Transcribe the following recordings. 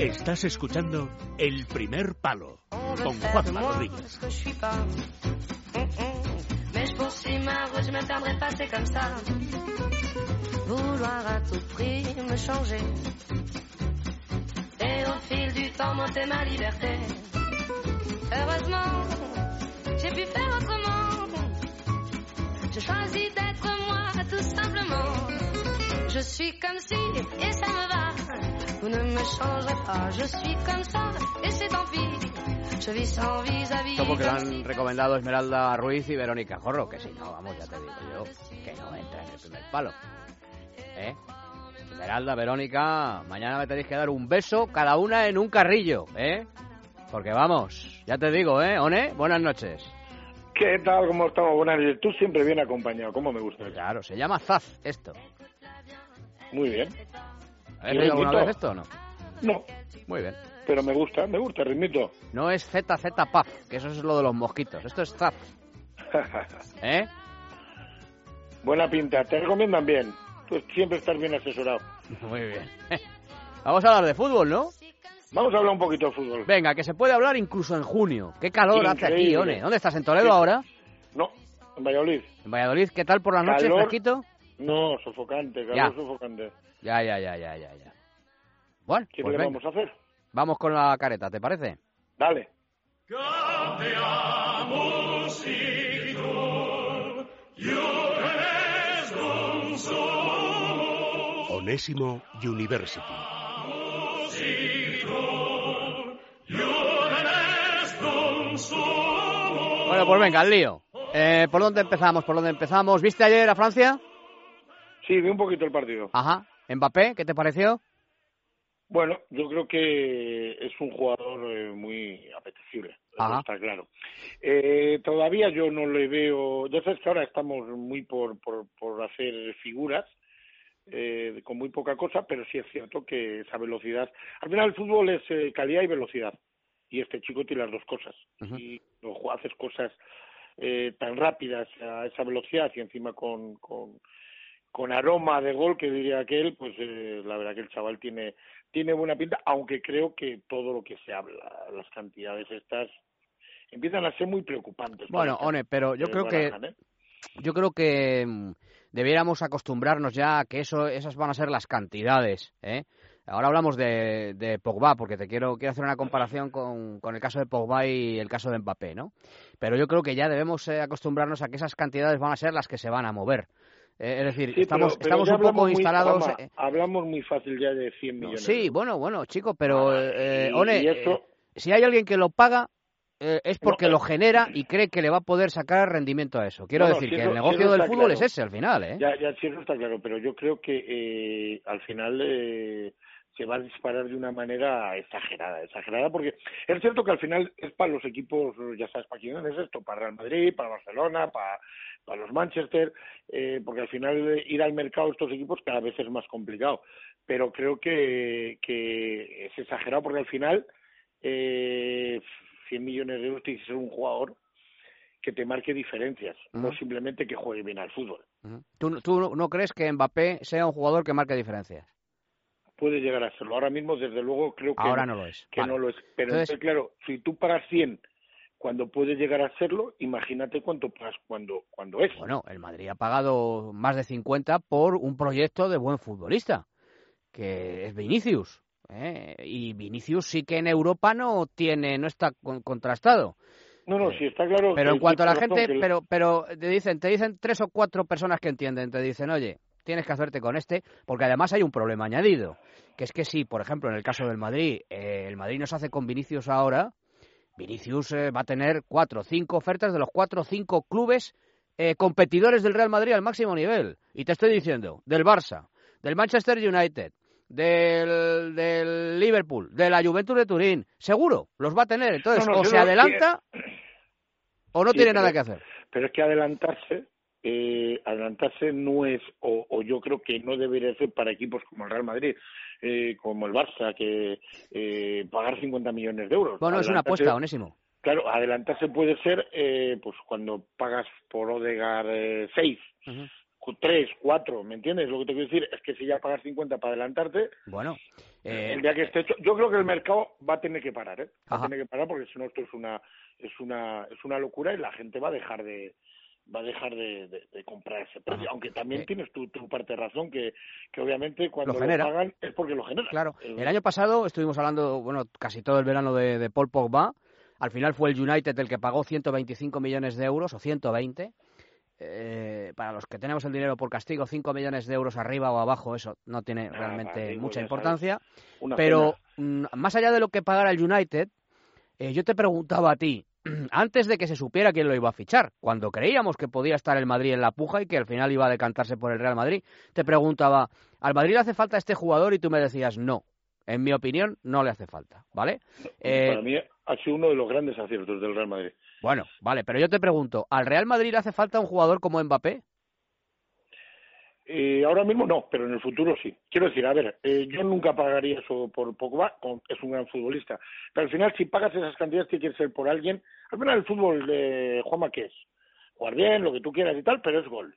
Estás escuchando El Primer Palo con Juanma Rodríguez. Mais je poursuis ma route, je me perdrai pas, c'est comme ça. Vouloir à tout prix me changer. Et au fil du temps, monter ma liberté. Heureusement, j'ai pu faire autrement. J'ai choisi d'être moi, tout simplement. Je suis comme si, et ça me va. Vous ne me changerez pas, je suis comme ça, et c'est tant pis. Je vis sans vis-à-vis. Esto porque le han recomendado Esmeralda Ruiz y Verónica Jorro, que si no, vamos, ya te digo yo, que no entra en el primer palo. ¿Eh? Esmeralda, Verónica, mañana me tenéis que dar un beso cada una en un carrillo, ¿eh? Porque vamos, ya te digo, ¿eh? One, buenas noches. ¿Qué tal? ¿Cómo estamos? Buenas noches. Tú siempre bien acompañado. ¿Cómo me gusta? Claro, se llama Zaz esto. Muy bien. ¿Habéis ¿Y oído alguna vez esto o no? No, Muy bien. pero me gusta, me gusta ritmito. No es ZZ Paz, que eso es lo de los mosquitos. Esto es Zaz, ¿eh? Buena pinta. Te recomiendan bien. Tú siempre estás bien asesorado. Muy bien. Vamos a hablar de fútbol, ¿no? Vamos a hablar un poquito de fútbol. Venga, que se puede hablar incluso en junio. ¿Qué calor hace aquí. One? ¿Dónde estás? ¿En Toledo Sí. ahora? No, en Valladolid. ¿En Valladolid? ¿Qué tal por la noche, Calor. fresquito? No, sofocante, calor Ya. sofocante. Ya, ya, ya, ya, ya, ya. Bueno, ¿Qué pues vamos a hacer? Vamos con la careta, ¿te parece? Dale. Onésimo University. Bueno, pues venga, al lío. Eh, ¿Por dónde empezamos? ¿Por dónde empezamos? ¿Viste ayer a Francia? Sí, vi un poquito el partido. Ajá. ¿Mbappé? ¿Qué te pareció? Bueno, yo creo que es un jugador eh, muy apetecible, está claro. Eh, todavía yo no le veo, ya sabes que ahora estamos muy por, por, por hacer figuras, eh, con muy poca cosa, pero sí es cierto que esa velocidad, al final el fútbol es eh, calidad y velocidad, y este chico tiene las dos cosas, y luego haces cosas eh, tan rápidas a esa velocidad y encima con, con, con aroma de gol que diría aquel, pues eh, la verdad que el chaval tiene tiene buena pinta, aunque creo que todo lo que se habla, las cantidades estas empiezan a ser muy preocupantes. Bueno, One, pero yo que creo que ¿eh? yo creo que mm, debiéramos acostumbrarnos ya a que eso esas van a ser las cantidades, ¿eh? Ahora hablamos de, de Pogba, porque te quiero, quiero hacer una comparación con, con el caso de Pogba y el caso de Mbappé, ¿no? Pero yo creo que ya debemos eh, acostumbrarnos a que esas cantidades van a ser las que se van a mover. Eh, es decir, Sí, estamos, pero- pero estamos un poco muy- instalados... Eh, hablamos muy fácil ya de 100 no, millones. sí, bueno, bueno, chico, pero, eh, Y- One, y eh, si hay alguien que lo paga, eh, es porque No, eh. lo genera y cree que le va a poder sacar rendimiento a eso. Quiero No, decir si que el si negocio del fútbol claro. es ese al final, ¿eh? Ya, ya eso está claro, pero yo creo que eh, al final se va a disparar de una manera exagerada, exagerada, porque es cierto que al final es para los equipos, ya sabes para quién es esto, para Real Madrid, para Barcelona, para, para los Manchester, eh, porque al final eh, ir al mercado de estos equipos cada vez es más complicado, pero creo que, que es exagerado porque al final eh, 100 millones de euros tiene que ser un jugador que te marque diferencias, no simplemente que juegue bien al fútbol. Ujú. ¿Tú, ¿Tú no crees que Mbappé sea un jugador que marque diferencias? Puede llegar a serlo. Ahora mismo, desde luego, creo que, Ahora no lo es. que Vale. no lo es. Pero Entonces- entonces, claro, si tú pagas 100 cuando puede llegar a serlo, imagínate cuánto pagas cuando, cuando es. Bueno, el Madrid ha pagado más de 50 por un proyecto de buen futbolista, que es Vinicius. ¿eh? Y Vinicius sí que en Europa no tiene, no está con- contrastado. no, no, sí está claro. Pero en cuanto a la gente, pero, pero te dicen, te dicen tres o cuatro personas que entienden, te dicen, oye, tienes que hacerte con este, porque además hay un problema añadido, que es que si, por ejemplo, en el caso del Madrid, eh, el Madrid no se hace con Vinicius ahora, Vinicius eh, va a tener cuatro o cinco ofertas de los cuatro o cinco clubes eh, competidores del Real Madrid al máximo nivel. Y te estoy diciendo, del Barça, del Manchester United, del, del Liverpool, de la Juventus de Turín, seguro, los va a tener. Entonces, No, no, o se adelanta o no Sí, tiene pero- nada que hacer. Pero es que adelantarse, eh, adelantarse no es, o, o yo creo que no debería ser para equipos como el Real Madrid, eh, como el Barça, que eh, pagar 50 millones de euros. Bueno, es una apuesta, Onésimo. Claro, adelantarse puede ser, eh, pues cuando pagas por Odegar 6, tres, cuatro, ¿me entiendes? Lo que te quiero decir es que si ya pagas 50 para adelantarte, Bueno, eh, el día que esté hecho, yo creo que el mercado va a tener que parar, ¿eh? Va Ajá. a tener que parar porque si no esto es una es una es una locura y la gente va a dejar de va a dejar de, de, de comprar ese precio, Ajá. aunque también Eh. tienes tu, tu parte de razón que, que obviamente cuando Lo pagan es porque lo generan. Claro, El- el año pasado estuvimos hablando, bueno, casi todo el verano de, de Paul Pogba. Al final fue el United el que pagó 125 millones de euros o 120. Eh, para los que tenemos el dinero por castigo, 5 millones de euros arriba o abajo, eso no tiene Ah, realmente mucha importancia. Pero pena. mm, más allá de lo que pagara el United, eh, yo te preguntaba a ti, antes de que se supiera quién lo iba a fichar, cuando creíamos que podía estar el Madrid en la puja y que al final iba a decantarse por el Real Madrid, te preguntaba, ¿al Madrid le hace falta este jugador? Y tú me decías, no. En mi opinión, no le hace falta, ¿vale? Eh, Para mí ha sido uno de los grandes aciertos del Real Madrid. bueno, vale, pero yo te pregunto, ¿al Real Madrid le hace falta un jugador como Mbappé? Eh, ahora mismo no, pero en el futuro sí. Quiero decir, a ver, eh, yo nunca pagaría eso por Pogba, es un gran futbolista. Pero al final, si pagas esas cantidades, que ser por alguien. Al final, el fútbol de Juanma, ¿qué es? Jugar bien, lo que tú quieras y tal, pero es gol.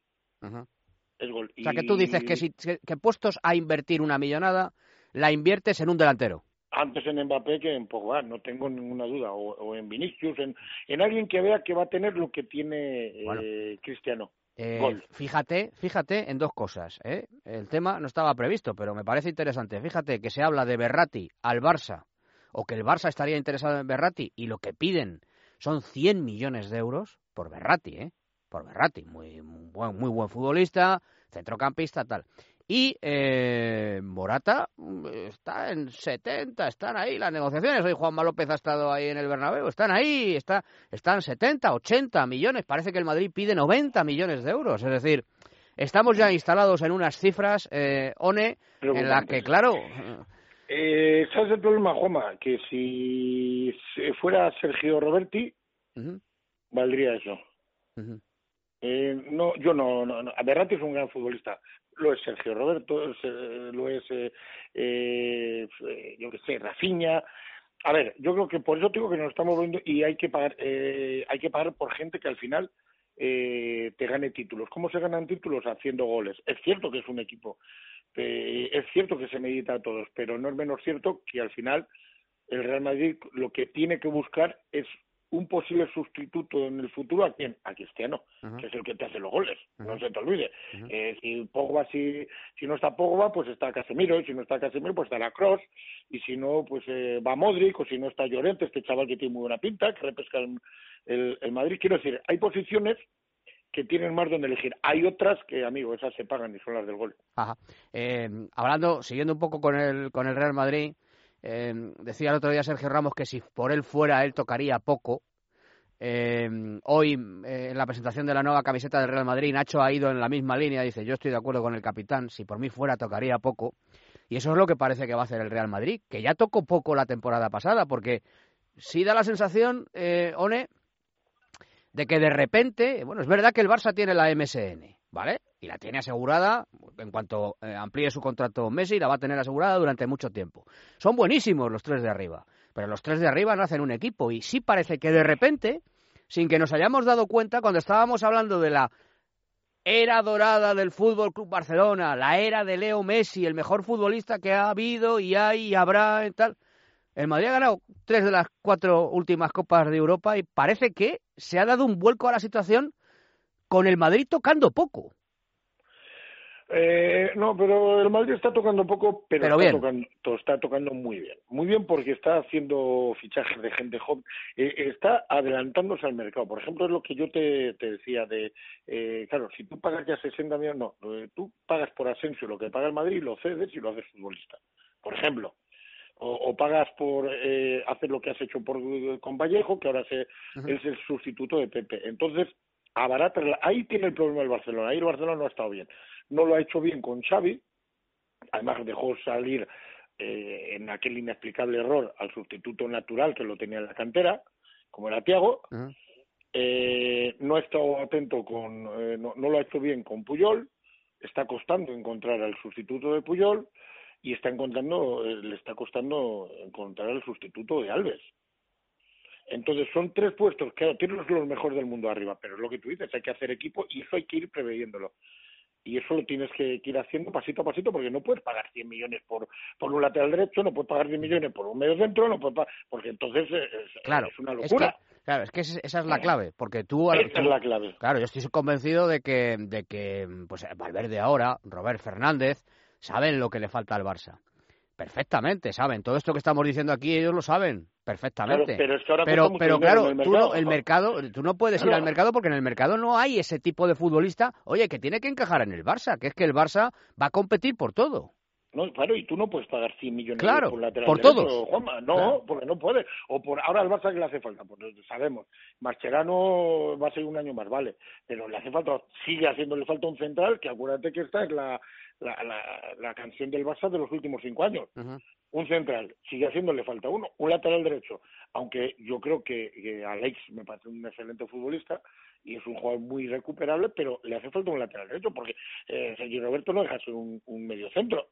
Es gol. O sea, que tú dices que si que, puestos a invertir una millonada, la inviertes en un delantero. Antes en Mbappé que en Pogba, no tengo ninguna duda. O, o en Vinicius, en, en alguien que vea que va a tener lo que tiene eh. Cristiano. Eh, fíjate, fíjate en dos cosas. ¿eh? El tema no estaba previsto, pero me parece interesante. Fíjate que se habla de Berratti al Barça, o que el Barça estaría interesado en Berratti, y lo que piden son 100 millones de euros por Berratti, ¿eh? Por Berratti, muy, muy buen, muy buen futbolista, centrocampista, tal. Y eh, Morata mm, está en 70, están ahí las negociaciones. Hoy Juanma López ha estado ahí en el Bernabéu, están ahí, está, están 70, 80 millones. Parece que el Madrid pide 90 millones de euros. Es decir, estamos ya instalados en unas cifras, eh, ONE, en la que, claro, Eh, ¿Sabes el problema, Juanma? Que si fuera Sergio Roberti, valdría eso. ujú, Eh, no, yo no, no, no. Es un gran futbolista. Lo es Sergio Roberto, es, eh, lo es, eh, eh, yo qué sé, Rafinha. A ver, yo creo que por eso digo que nos estamos viendo y hay que pagar, eh, hay que pagar por gente que al final te gane títulos. ¿Cómo se ganan títulos? Haciendo goles. Es cierto que es un equipo, es cierto que se medita a todos, pero no es menos cierto que al final el Real Madrid lo que tiene que buscar es un posible sustituto en el futuro a quién? A Cristiano, ujú. que es el que te hace los goles, no se te olvide. Eh, si Pogba, si, si no está Pogba, pues está Casemiro, y si no está Casemiro, pues está la Cross, y si no, pues eh, va Modric, o si no está Llorente, este chaval que tiene muy buena pinta, que repesca el, el, el Madrid. Quiero decir, hay posiciones que tienen más donde elegir. Hay otras que, amigo, esas se pagan y son las del gol. Ajá. Eh, hablando, siguiendo un poco con el, con el Real Madrid, eh, decía el otro día Sergio Ramos que si por él fuera, él tocaría poco. Eh, hoy, eh, en la presentación de la nueva camiseta del Real Madrid, Nacho ha ido en la misma línea. Dice: Yo estoy de acuerdo con el capitán. Si por mí fuera, tocaría poco. Y eso es lo que parece que va a hacer el Real Madrid, que ya tocó poco la temporada pasada, porque sí da la sensación, eh, One, de que de repente, bueno, es verdad que el Barça tiene la MSN, ¿vale? Y la tiene asegurada, en cuanto eh, amplíe su contrato Messi, la va a tener asegurada durante mucho tiempo. Son buenísimos los tres de arriba, pero los tres de arriba no hacen un equipo y sí parece que de repente, sin que nos hayamos dado cuenta, cuando estábamos hablando de la era dorada del Fútbol Club Barcelona, la era de Leo Messi, el mejor futbolista que ha habido y hay y habrá y tal. El Madrid ha ganado tres de las cuatro últimas Copas de Europa y parece que se ha dado un vuelco a la situación con el Madrid tocando poco. Eh, no, pero el Madrid está tocando poco, pero, Pero está, bien. Tocando, to- está tocando muy bien. Muy bien porque está haciendo fichajes de gente joven, eh, está adelantándose al mercado. Por ejemplo, es lo que yo te, te decía de, eh, claro, si tú pagas ya 60 millones, no, eh, tú pagas por Asensio lo que paga el Madrid, lo cedes y lo haces futbolista. Por ejemplo. O, o pagas por eh, hacer lo que has hecho por, con Vallejo, que ahora se, es el sustituto de Pepe. Entonces, abarata, ahí tiene el problema el Barcelona. Ahí el Barcelona no ha estado bien. No lo ha hecho bien con Xavi. Además, dejó salir eh, en aquel inexplicable error al sustituto natural que lo tenía en la cantera, como era Tiago. Eh, no ha estado atento con, eh, no, no lo ha hecho bien con Puyol, está costando encontrar al sustituto de Puyol y está encontrando, eh, le está costando encontrar al sustituto de Alves. Entonces son tres puestos, claro, tienes los mejores del mundo arriba, pero es lo que tú dices, hay que hacer equipo y eso hay que ir preveyéndolo. y eso lo tienes que, ir haciendo pasito a pasito porque no puedes pagar 100 millones por, por un lateral derecho, no puedes pagar 10 millones por un medio centro, no puedes porque entonces es, claro, es una locura. claro, es que esa es la clave, porque tú... Esa es la clave. Claro, yo estoy convencido de que, de que pues Valverde ahora, Robert Fernández, saben lo que le falta al Barça. Perfectamente, saben. Todo esto que estamos diciendo aquí, ellos lo saben perfectamente. pero es que ahora pero, pero claro, el tú no, el mercado, tú no puedes ir al mercado porque en el mercado no hay ese tipo de futbolista, oye, que tiene que encajar en el Barça, que es que el Barça va a competir por todo. No, claro, y tú no puedes pagar 100 millones claro, por lateral por derecho, todos. Juanma. No, porque no puede. O por ahora al Barça que le hace falta, pues sabemos. Mascherano va a ser un año más, vale. Pero le hace falta, sigue haciéndole falta un central, que acuérdate que esta es la, la, la, canción del Barça de los últimos cinco años. Un central, sigue haciéndole falta uno. Un lateral derecho, aunque yo creo que, que Alex me parece un excelente futbolista, y es un jugador muy recuperable, pero le hace falta un lateral derecho, porque eh, Sergio Roberto no deja ser un, un medio centro,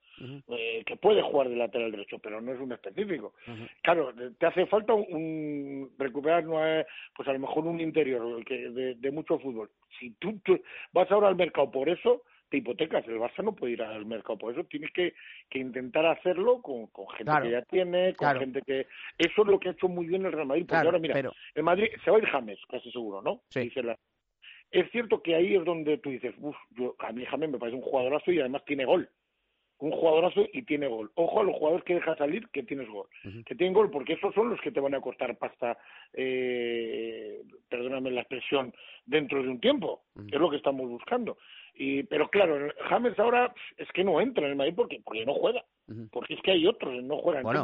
eh, que puede jugar de lateral derecho, pero no es un específico. Claro, te hace falta un, recuperar, pues a lo mejor un interior que de, de mucho fútbol. Si tú, tú vas ahora al mercado por eso, te hipotecas. El Barça no puede ir al mercado por eso. Tienes que, que intentar hacerlo con, con gente que ya tiene, con gente que... Eso es lo que ha hecho muy bien el Real Madrid. Porque ahora, mira, el Madrid se va a ir James, casi seguro, ¿no? Sí. Es cierto que ahí es donde tú dices, uff, a mí James me parece un jugadorazo y además tiene gol. Un jugadorazo y tiene gol. Ojo a los jugadores que deja salir que tienes gol. Que tienen gol, porque esos son los que te van a costar pasta, eh, perdóname la expresión, dentro de un tiempo. Es lo que estamos buscando. Y, pero claro, James ahora es que no entra en el Madrid porque, porque no juega. Porque es que hay otros que no juegan. Bueno,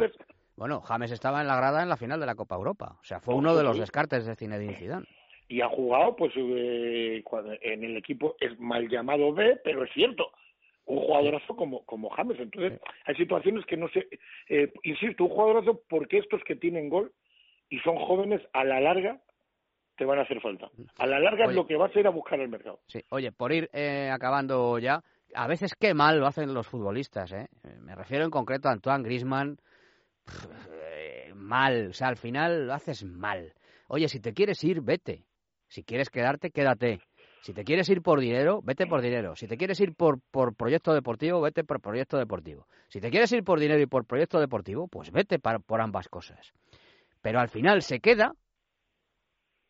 bueno, James estaba en la grada en la final de la Copa Europa. O sea, fue uno de los descartes de Zinedine Zidane. Y ha jugado, pues, eh, en el equipo es mal llamado B, pero es cierto. Un jugadorazo como, como James. Entonces, hay situaciones que no sé. Eh, insisto, un jugadorazo porque estos que tienen gol y son jóvenes a la larga te van a hacer falta. A la larga es lo que vas a ir a buscar el mercado. Sí, oye, por ir eh, acabando ya, a veces qué mal lo hacen los futbolistas, ¿eh? Me refiero en concreto a Antoine Grisman. Eh, mal, o sea, al final lo haces mal. Oye, si te quieres ir, vete. Si quieres quedarte, quédate. Si te quieres ir por dinero, vete por dinero. Si te quieres ir por, por proyecto deportivo, vete por proyecto deportivo. Si te quieres ir por dinero y por proyecto deportivo, pues vete por ambas cosas. Pero al final se queda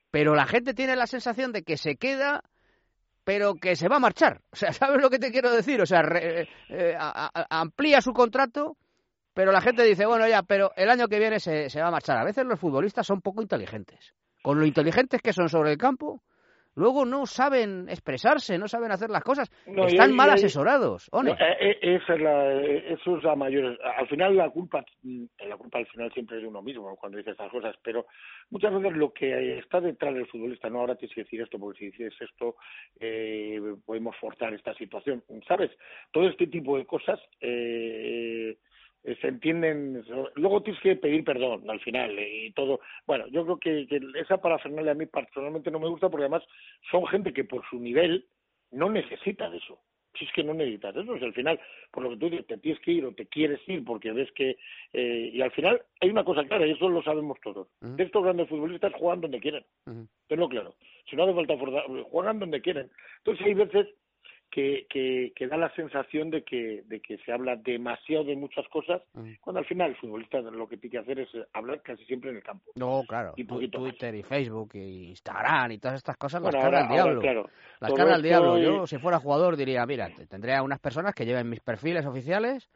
pero la gente tiene la sensación de que se queda pero que se va a marchar. O sea, ¿sabes lo que te quiero decir? O sea, eh, eh, amplía su contrato, pero la gente dice, bueno, ya, pero el año que viene se, se va a marchar. A veces los futbolistas son poco inteligentes. Con lo inteligentes que son sobre el campo, luego no saben expresarse, no saben hacer las cosas, están mal asesorados. No, eh, eh, esa es la, eh, eso es la mayor. Al final la culpa, mm, la culpa al final siempre es de uno mismo cuando dice estas cosas, pero muchas veces lo que está detrás del futbolista, no ahora tienes que decir esto porque si dices esto eh, podemos forzar esta situación, ¿sabes? Todo este tipo de cosas. Eh, se entienden, luego tienes que pedir perdón al final eh, y todo. Bueno, yo creo que, que esa parafernalia a mí personalmente no me gusta porque además son gente que por su nivel no necesita de eso. Si es que no necesitas eso, es al final, por lo que tú dices, te tienes que ir o te quieres ir porque ves que. Eh, y al final hay una cosa clara, y eso lo sabemos todos. De estos grandes futbolistas juegan donde quieren. Tenlo claro. Si no hace falta juegan donde quieren. Entonces hay veces que, que, que, da la sensación de que, de que se habla demasiado de muchas cosas, cuando al final el futbolista lo que tiene que hacer es hablar casi siempre en el campo. No, claro. Y Twitter y Facebook y Instagram y todas estas cosas las carga el diablo. claro. Las carga el diablo. Yo, si fuera jugador, diría, mira, tendría unas personas que lleven mis perfiles oficiales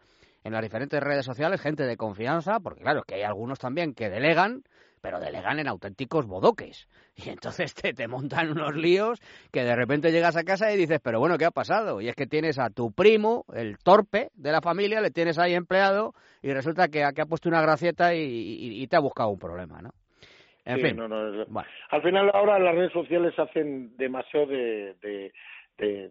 en las diferentes redes sociales, gente de confianza, porque claro, que hay algunos también que delegan pero delegan en auténticos bodoques. Y entonces te, te montan unos líos que de repente llegas a casa y dices, pero bueno, ¿qué ha pasado? Y es que tienes a tu primo, el torpe de la familia, le tienes ahí empleado y resulta que, que ha puesto una gracieta y, te ha buscado un problema, ¿no? En fin. Al final ahora las redes sociales hacen demasiado de, de,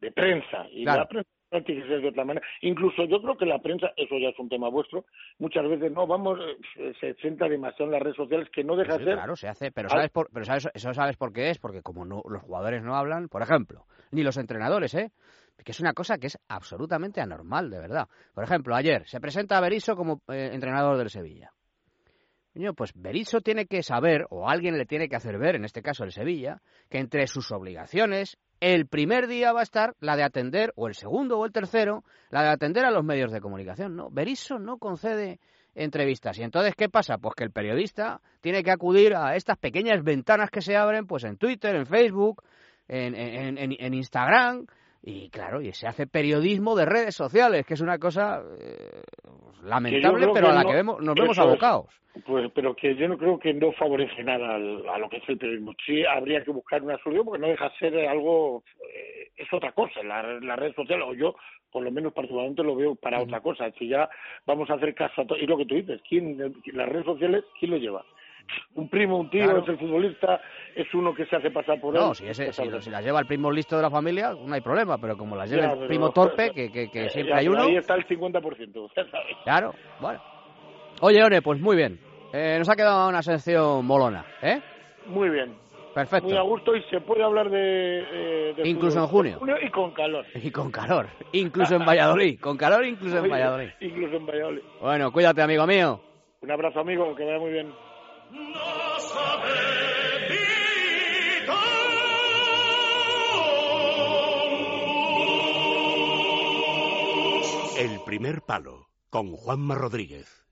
de, prensa y la prensa de otra manera. Incluso yo creo que la prensa, eso ya es un tema vuestro, muchas veces no, vamos, eh, se centra demasiado en las redes sociales que no deja de ser. Claro, se hace, pero sabes por, pero sabes, eso sabes por qué es, porque como no, los jugadores no hablan, por ejemplo, ni los entrenadores, ¿eh? que es una cosa que es absolutamente anormal, de verdad. Por ejemplo, ayer se presenta a Berizzo como eh, entrenador del Sevilla. Pues Berizzo tiene que saber, o alguien le tiene que hacer ver, en este caso el Sevilla, que entre sus obligaciones, el primer día va a estar la de atender, o el segundo o el tercero, la de atender a los medios de comunicación. No, Berizzo no concede entrevistas. ¿Y entonces qué pasa? Pues que el periodista tiene que acudir a estas pequeñas ventanas que se abren pues en Twitter, en Facebook, en, en, en, en Instagram, y claro, y se hace periodismo de redes sociales, que es una cosa eh, lamentable, pero a la que vemos, nos vemos abocados. pues, pero que yo no creo que no favorece nada a lo que es el periodismo. Sí habría que buscar una solución porque no deja de ser algo, eh, es otra cosa, la, la red social, o yo por lo menos particularmente lo veo para otra cosa. Si ya vamos a hacer caso a todo, y lo que tú dices, ¿quién, las redes sociales, ¿quién lo lleva? Un primo, un tío, es el futbolista, es uno que se hace pasar por él. No, si, ese, si, si, las lleva el primo listo de la familia, no hay problema, pero como las lleva el primo torpe, que, que, que siempre ya, hay uno... Ahí está el 50%, Claro, bueno. Oye, One, pues muy bien. Eh, nos ha quedado una sección molona, ¿eh? Muy bien. Perfecto. Muy a gusto y se puede hablar de... Eh, de incluso en junio. junio. Y con calor. Y con calor. Incluso en Valladolid. Con calor incluso en Valladolid. Incluso en Valladolid. Bueno, cuídate, amigo mío. Un abrazo, amigo. Que vaya muy bien. El primer palo con Juanma Rodríguez.